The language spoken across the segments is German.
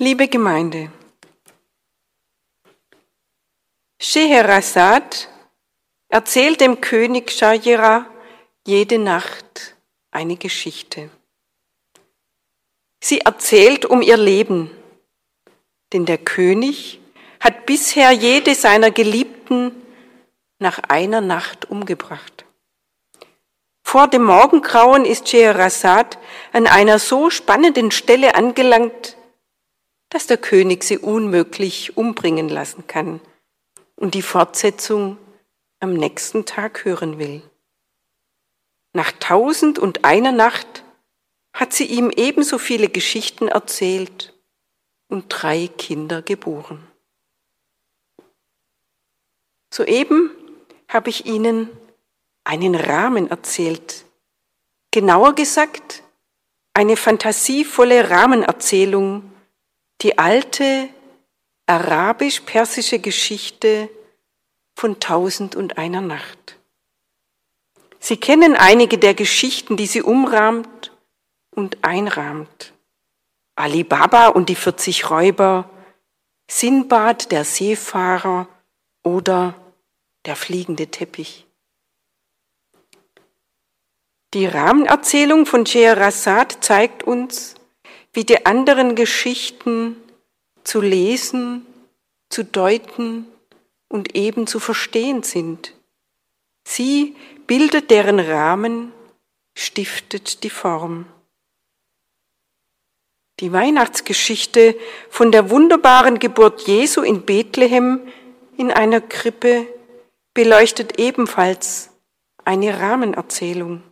Liebe Gemeinde, Scheherazad erzählt dem König Shajira jede Nacht eine Geschichte. Sie erzählt um ihr Leben, denn der König hat bisher jede seiner Geliebten nach einer Nacht umgebracht. Vor dem Morgengrauen ist Scheherazad an einer so spannenden Stelle angelangt, dass der König sie unmöglich umbringen lassen kann und die Fortsetzung am nächsten Tag hören will. Nach tausend und einer Nacht hat sie ihm ebenso viele Geschichten erzählt und drei Kinder geboren. Soeben habe ich Ihnen einen Rahmen erzählt. Genauer gesagt, eine fantasievolle Rahmenerzählung die alte arabisch-persische Geschichte von Tausend und einer Nacht. Sie kennen einige der Geschichten, die sie umrahmt und einrahmt. Ali Baba und die 40 Räuber, Sinbad, der Seefahrer oder der fliegende Teppich. Die Rahmenerzählung von Scheherazad zeigt uns, wie die anderen Geschichten zu lesen, zu deuten und eben zu verstehen sind. Sie bildet deren Rahmen, stiftet die Form. Die Weihnachtsgeschichte von der wunderbaren Geburt Jesu in Bethlehem in einer Krippe beleuchtet ebenfalls eine Rahmenerzählung.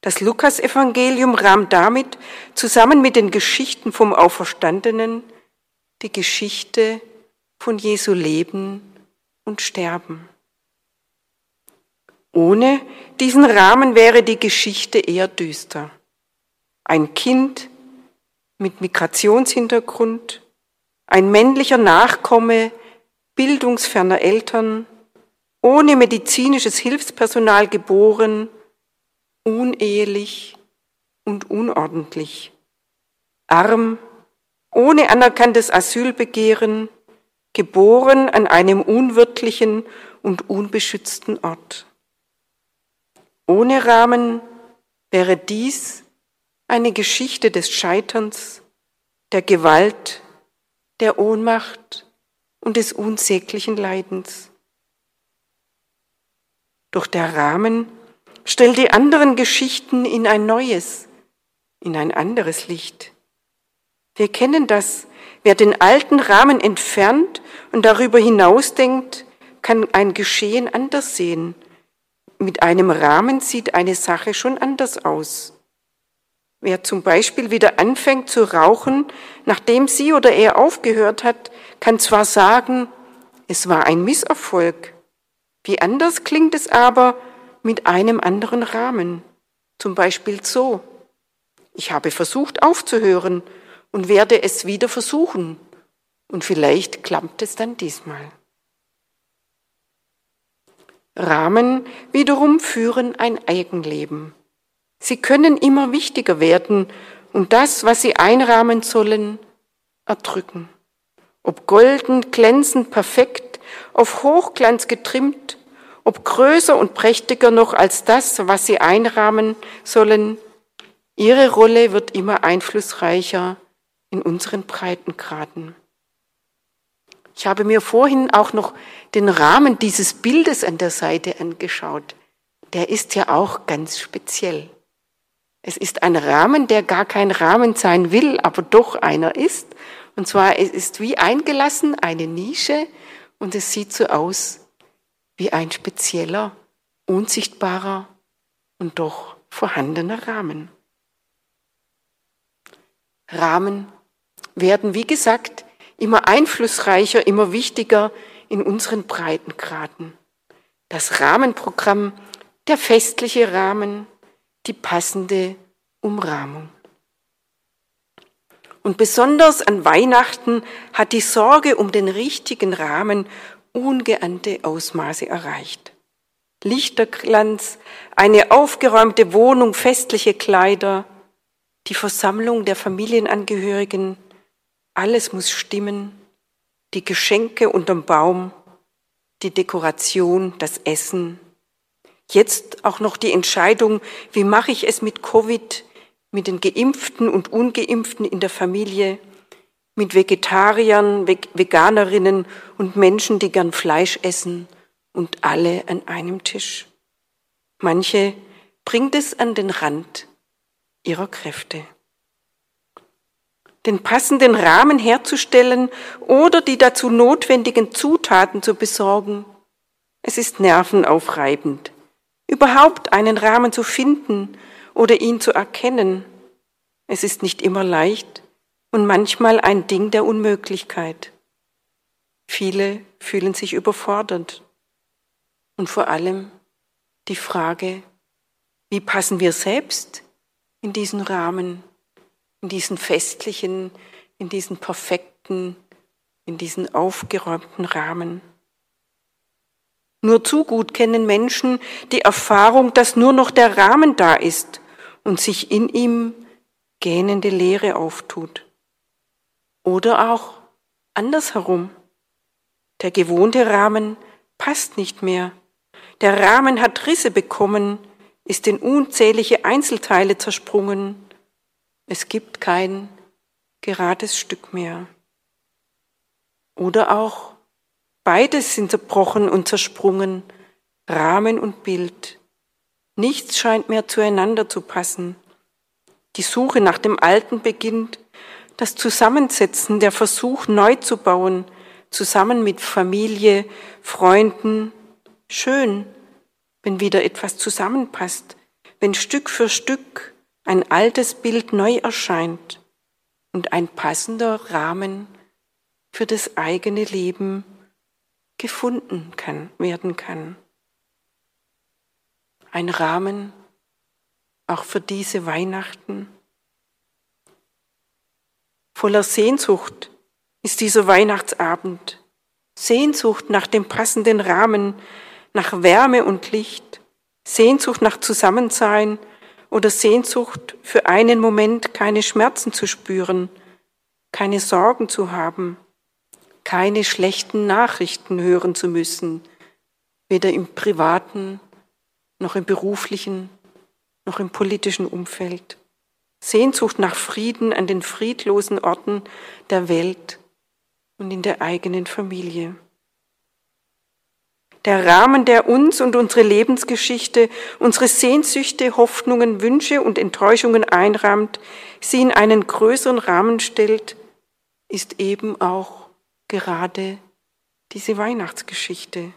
Das Lukasevangelium rahmt damit zusammen mit den Geschichten vom Auferstandenen die Geschichte von Jesu Leben und Sterben. Ohne diesen Rahmen wäre die Geschichte eher düster. Ein Kind mit Migrationshintergrund, ein männlicher Nachkomme bildungsferner Eltern, ohne medizinisches Hilfspersonal geboren, unehelich und unordentlich, arm, ohne anerkanntes Asylbegehren, geboren an einem unwirtlichen und unbeschützten Ort. Ohne Rahmen wäre dies eine Geschichte des Scheiterns, der Gewalt, der Ohnmacht und des unsäglichen Leidens. Doch der Rahmen Stell die anderen Geschichten in ein neues, in ein anderes Licht. Wir kennen das. Wer den alten Rahmen entfernt und darüber hinaus denkt, kann ein Geschehen anders sehen. Mit einem Rahmen sieht eine Sache schon anders aus. Wer zum Beispiel wieder anfängt zu rauchen, nachdem sie oder er aufgehört hat, kann zwar sagen, es war ein Misserfolg. Wie anders klingt es aber, mit einem anderen Rahmen. Zum Beispiel so. Ich habe versucht aufzuhören und werde es wieder versuchen. Und vielleicht klappt es dann diesmal. Rahmen wiederum führen ein Eigenleben. Sie können immer wichtiger werden und das, was sie einrahmen sollen, erdrücken. Ob golden, glänzend, perfekt, auf Hochglanz getrimmt ob größer und prächtiger noch als das, was sie einrahmen sollen. Ihre Rolle wird immer einflussreicher in unseren Breitengraden. Ich habe mir vorhin auch noch den Rahmen dieses Bildes an der Seite angeschaut. Der ist ja auch ganz speziell. Es ist ein Rahmen, der gar kein Rahmen sein will, aber doch einer ist. Und zwar, es ist wie eingelassen, eine Nische, und es sieht so aus, wie ein spezieller, unsichtbarer und doch vorhandener Rahmen. Rahmen werden, wie gesagt, immer einflussreicher, immer wichtiger in unseren Breitengraden. Das Rahmenprogramm, der festliche Rahmen, die passende Umrahmung. Und besonders an Weihnachten hat die Sorge um den richtigen Rahmen ungeahnte Ausmaße erreicht. Lichterglanz, eine aufgeräumte Wohnung, festliche Kleider, die Versammlung der Familienangehörigen, Alles muss stimmen. Die Geschenke unterm Baum, die Dekoration, das Essen. Jetzt auch noch die Entscheidung, wie mache ich es mit Covid, mit den Geimpften und Ungeimpften in der Familie, mit Vegetariern, Veganerinnen und Menschen, die gern Fleisch essen und alle an einem Tisch. Manche bringt es an den Rand ihrer Kräfte. Den passenden Rahmen herzustellen oder die dazu notwendigen Zutaten zu besorgen, es ist nervenaufreibend, überhaupt einen Rahmen zu finden oder ihn zu erkennen. Es ist nicht immer leicht und manchmal ein Ding der Unmöglichkeit. Viele fühlen sich überfordert. Und vor allem die Frage, wie passen wir selbst in diesen Rahmen, in diesen festlichen, in diesen perfekten, in diesen aufgeräumten Rahmen? Nur zu gut kennen Menschen die Erfahrung, dass nur noch der Rahmen da ist und sich in ihm gähnende Leere auftut. Oder auch andersherum. Der gewohnte Rahmen passt nicht mehr. Der Rahmen hat Risse bekommen, ist in unzählige Einzelteile zersprungen. Es gibt kein gerades Stück mehr. Oder auch beides sind zerbrochen und zersprungen, Rahmen und Bild. Nichts scheint mehr zueinander zu passen. Die Suche nach dem Alten beginnt, das Zusammensetzen, der Versuch neu zu bauen, zusammen mit Familie, Freunden, schön, wenn wieder etwas zusammenpasst, wenn Stück für Stück ein altes Bild neu erscheint und ein passender Rahmen für das eigene Leben gefunden kann, werden kann. Ein Rahmen auch für diese Weihnachten. Voller Sehnsucht ist dieser Weihnachtsabend. Sehnsucht nach dem passenden Rahmen, nach Wärme und Licht, Sehnsucht nach Zusammensein oder Sehnsucht für einen Moment keine Schmerzen zu spüren, keine Sorgen zu haben, keine schlechten Nachrichten hören zu müssen, weder im privaten noch im beruflichen noch im politischen Umfeld. Sehnsucht nach Frieden an den friedlosen Orten der Welt und in der eigenen Familie. Der Rahmen, der uns und unsere Lebensgeschichte, unsere Sehnsüchte, Hoffnungen, Wünsche und Enttäuschungen einrahmt, sie in einen größeren Rahmen stellt, ist eben auch gerade diese Weihnachtsgeschichte.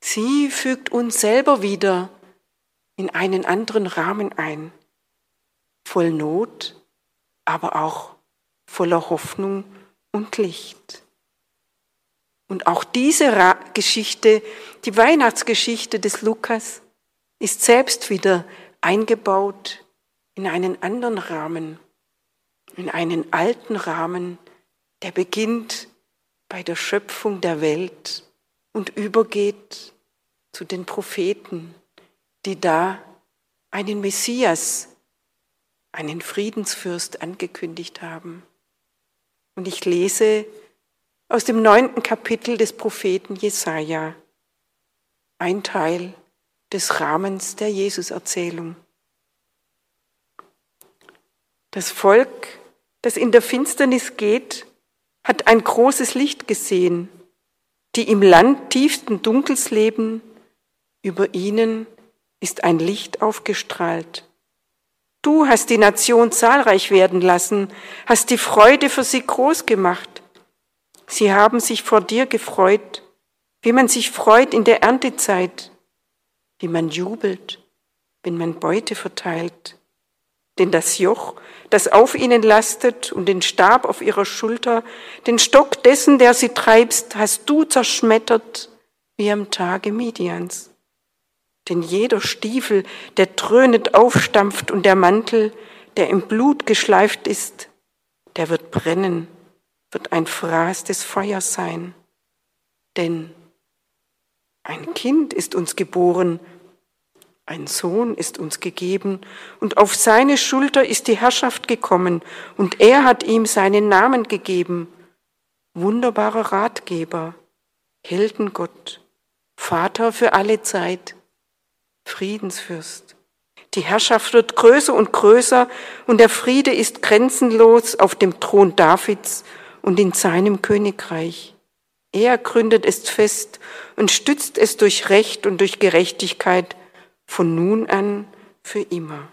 Sie fügt uns selber wieder in einen anderen Rahmen ein, voll Not, aber auch voller Hoffnung und Licht. Und auch diese Geschichte, die Weihnachtsgeschichte des Lukas, ist selbst wieder eingebaut in einen anderen Rahmen, in einen alten Rahmen, der beginnt bei der Schöpfung der Welt und übergeht zu den Propheten, die da einen Messias, einen Friedensfürst angekündigt haben. Und ich lese aus dem neunten Kapitel des Propheten Jesaja, ein Teil des Rahmens der Jesuserzählung. Das Volk, das in der Finsternis geht, hat ein großes Licht gesehen. Die im Land tiefsten Dunkels leben, über ihnen ist ein Licht aufgestrahlt. Du hast die Nation zahlreich werden lassen, hast die Freude für sie groß gemacht. Sie haben sich vor dir gefreut, wie man sich freut in der Erntezeit, wie man jubelt, wenn man Beute verteilt. Denn das Joch, das auf ihnen lastet und den Stab auf ihrer Schulter, den Stock dessen, der sie treibst, hast du zerschmettert wie am Tage Midians. Denn jeder Stiefel, der dröhnend aufstampft und der Mantel, der im Blut geschleift ist, der wird brennen, wird ein Fraß des Feuers sein. Denn ein Kind ist uns geboren, Ein Sohn ist uns gegeben, und auf seine Schulter ist die Herrschaft gekommen, und er hat ihm seinen Namen gegeben. Wunderbarer Ratgeber, Heldengott, Vater für alle Zeit, Friedensfürst. Die Herrschaft wird größer und größer, und der Friede ist grenzenlos auf dem Thron Davids und in seinem Königreich. Er gründet es fest und stützt es durch Recht und durch Gerechtigkeit von nun an für immer.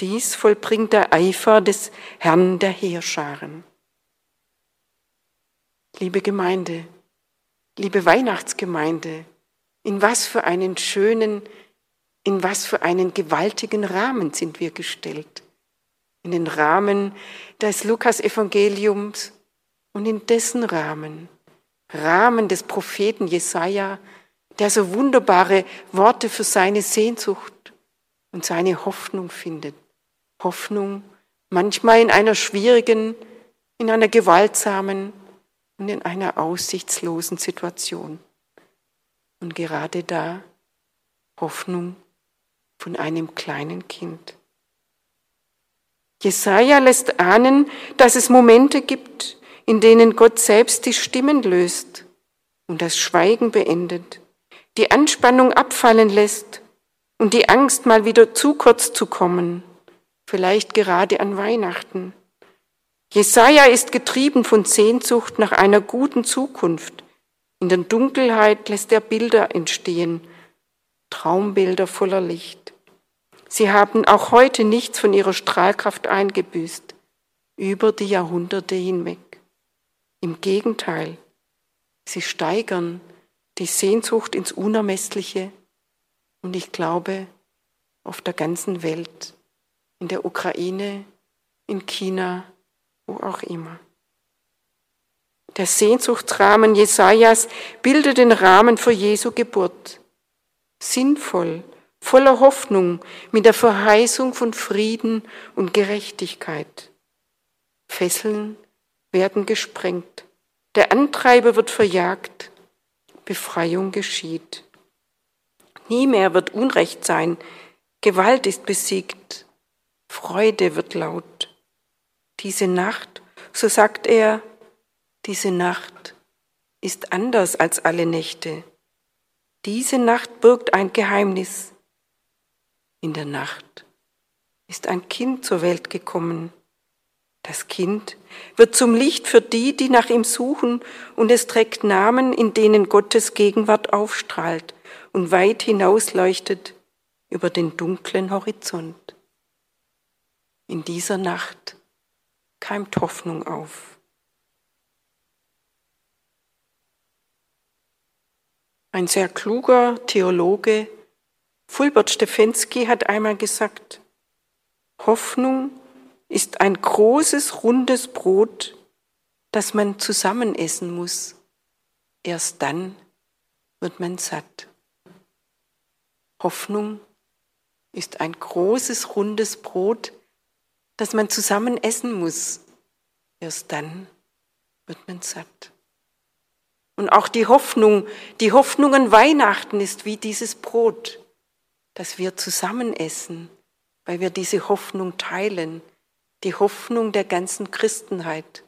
Dies vollbringt der Eifer des Herrn der Heerscharen. Liebe Gemeinde, liebe Weihnachtsgemeinde, in was für einen schönen, in was für einen gewaltigen Rahmen sind wir gestellt. In den Rahmen des Lukas-Evangeliums und in dessen Rahmen, Rahmen des Propheten Jesaja, der so wunderbare Worte für seine Sehnsucht und seine Hoffnung findet. Hoffnung manchmal in einer schwierigen, in einer gewaltsamen und in einer aussichtslosen Situation. Und gerade da Hoffnung von einem kleinen Kind. Jesaja lässt ahnen, dass es Momente gibt, in denen Gott selbst die Stimmen löst und das Schweigen beendet die Anspannung abfallen lässt und die Angst mal wieder zu kurz zu kommen, vielleicht gerade an Weihnachten. Jesaja ist getrieben von Sehnsucht nach einer guten Zukunft. In der Dunkelheit lässt er Bilder entstehen, Traumbilder voller Licht. Sie haben auch heute nichts von ihrer Strahlkraft eingebüßt, über die Jahrhunderte hinweg. Im Gegenteil, sie steigern die Sehnsucht ins Unermessliche und ich glaube auf der ganzen Welt, in der Ukraine, in China, wo auch immer. Der Sehnsuchtsrahmen Jesajas bildet den Rahmen für Jesu Geburt. Sinnvoll, voller Hoffnung, mit der Verheißung von Frieden und Gerechtigkeit. Fesseln werden gesprengt. Der Antreiber wird verjagt. Befreiung geschieht. Nie mehr wird Unrecht sein, Gewalt ist besiegt, Freude wird laut. Diese Nacht, so sagt er, diese Nacht ist anders als alle Nächte. Diese Nacht birgt ein Geheimnis. In der Nacht ist ein Kind zur Welt gekommen. Das Kind wird zum Licht für die, die nach ihm suchen, und es trägt Namen, in denen Gottes Gegenwart aufstrahlt und weit hinausleuchtet über den dunklen Horizont. In dieser Nacht keimt Hoffnung auf. Ein sehr kluger Theologe, Fulbert Stefensky, hat einmal gesagt, Hoffnung ist ein großes, rundes Brot, das man zusammen essen muss. Erst dann wird man satt. Hoffnung ist ein großes, rundes Brot, das man zusammen essen muss. Erst dann wird man satt. Und auch die Hoffnung, die Hoffnung an Weihnachten ist wie dieses Brot, das wir zusammen essen, weil wir diese Hoffnung teilen, die Hoffnung der ganzen Christenheit.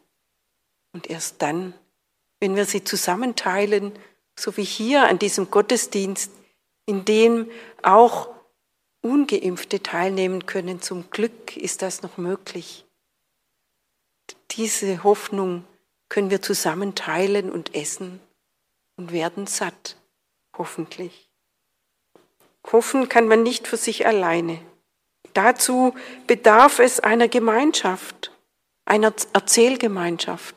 Und erst dann, wenn wir sie zusammenteilen, so wie hier an diesem Gottesdienst, in dem auch ungeimpfte teilnehmen können, zum Glück ist das noch möglich. Diese Hoffnung können wir zusammen teilen und essen und werden satt, hoffentlich. Hoffen kann man nicht für sich alleine. Dazu bedarf es einer Gemeinschaft, einer Erzählgemeinschaft,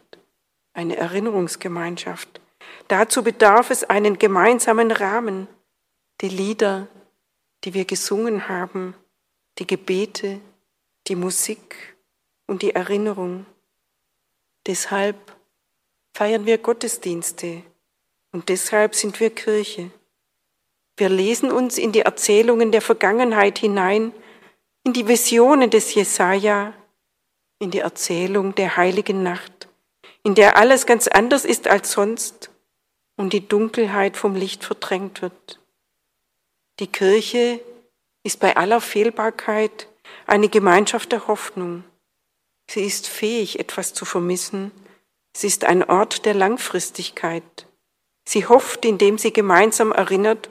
einer Erinnerungsgemeinschaft. Dazu bedarf es einen gemeinsamen Rahmen, die Lieder, die wir gesungen haben, die Gebete, die Musik und die Erinnerung. Deshalb feiern wir Gottesdienste und deshalb sind wir Kirche. Wir lesen uns in die Erzählungen der Vergangenheit hinein, in die Visionen des Jesaja, in die Erzählung der heiligen Nacht, in der alles ganz anders ist als sonst und die Dunkelheit vom Licht verdrängt wird. Die Kirche ist bei aller Fehlbarkeit eine Gemeinschaft der Hoffnung. Sie ist fähig, etwas zu vermissen. Sie ist ein Ort der Langfristigkeit. Sie hofft, indem sie gemeinsam erinnert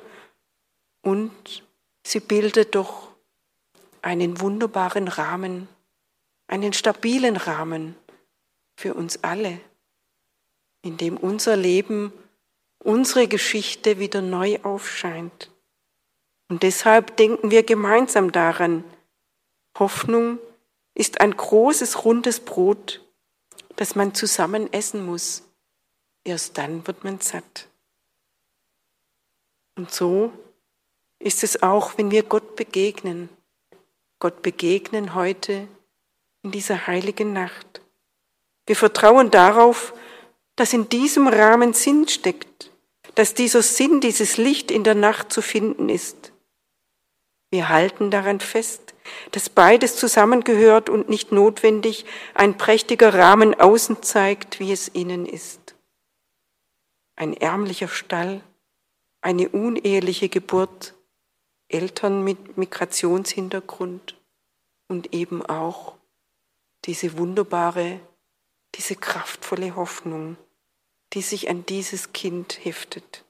und sie bildet doch einen wunderbaren Rahmen, einen stabilen Rahmen für uns alle, in dem unser Leben, unsere Geschichte wieder neu aufscheint. Und deshalb denken wir gemeinsam daran, Hoffnung ist ein großes rundes Brot, das man zusammen essen muss. Erst dann wird man satt. Und so ist es auch, wenn wir Gott begegnen. Gott begegnen heute in dieser heiligen Nacht. Wir vertrauen darauf, dass in diesem Rahmen Sinn steckt, dass dieser Sinn, dieses Licht in der Nacht zu finden ist. Wir halten daran fest, dass beides zusammengehört und nicht notwendig ein prächtiger Rahmen außen zeigt, wie es innen ist. Ein ärmlicher Stall, eine uneheliche Geburt, Eltern mit Migrationshintergrund und eben auch diese wunderbare, diese kraftvolle Hoffnung, die sich an dieses Kind heftet.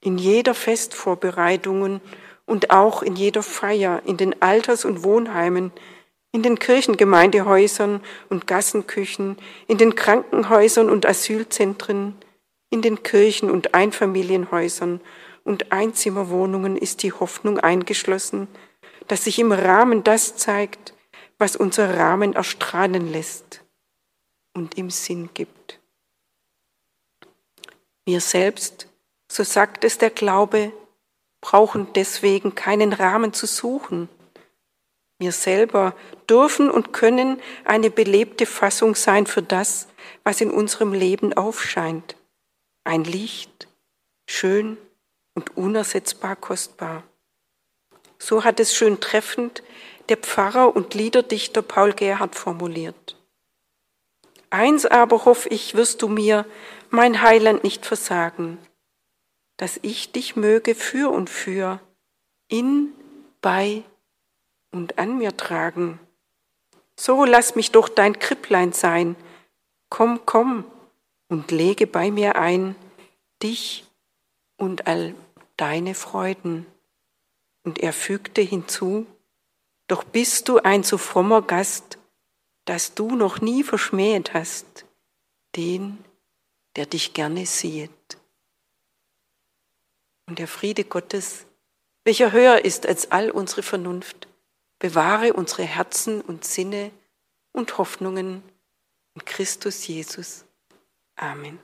In jeder Festvorbereitung und auch in jeder Feier, in den Alters- und Wohnheimen, in den Kirchengemeindehäusern und Gassenküchen, in den Krankenhäusern und Asylzentren, in den Kirchen und Einfamilienhäusern und Einzimmerwohnungen ist die Hoffnung eingeschlossen, dass sich im Rahmen das zeigt, was unser Rahmen erstrahlen lässt und ihm Sinn gibt. Wir selbst, so sagt es der Glaube, brauchen deswegen keinen Rahmen zu suchen. Wir selber dürfen und können eine belebte Fassung sein für das, was in unserem Leben aufscheint. Ein Licht, schön und unersetzbar kostbar. So hat es schön treffend der Pfarrer und Liederdichter Paul Gerhard formuliert. Eins aber hoffe ich, wirst du mir, mein Heiland, nicht versagen dass ich dich möge für und für, in, bei und an mir tragen. So lass mich doch dein Kripplein sein. Komm, komm und lege bei mir ein dich und all deine Freuden. Und er fügte hinzu, doch bist du ein so frommer Gast, dass du noch nie verschmähet hast, den, der dich gerne sieht. Und der Friede Gottes, welcher höher ist als all unsere Vernunft, bewahre unsere Herzen und Sinne und Hoffnungen in Christus Jesus. Amen.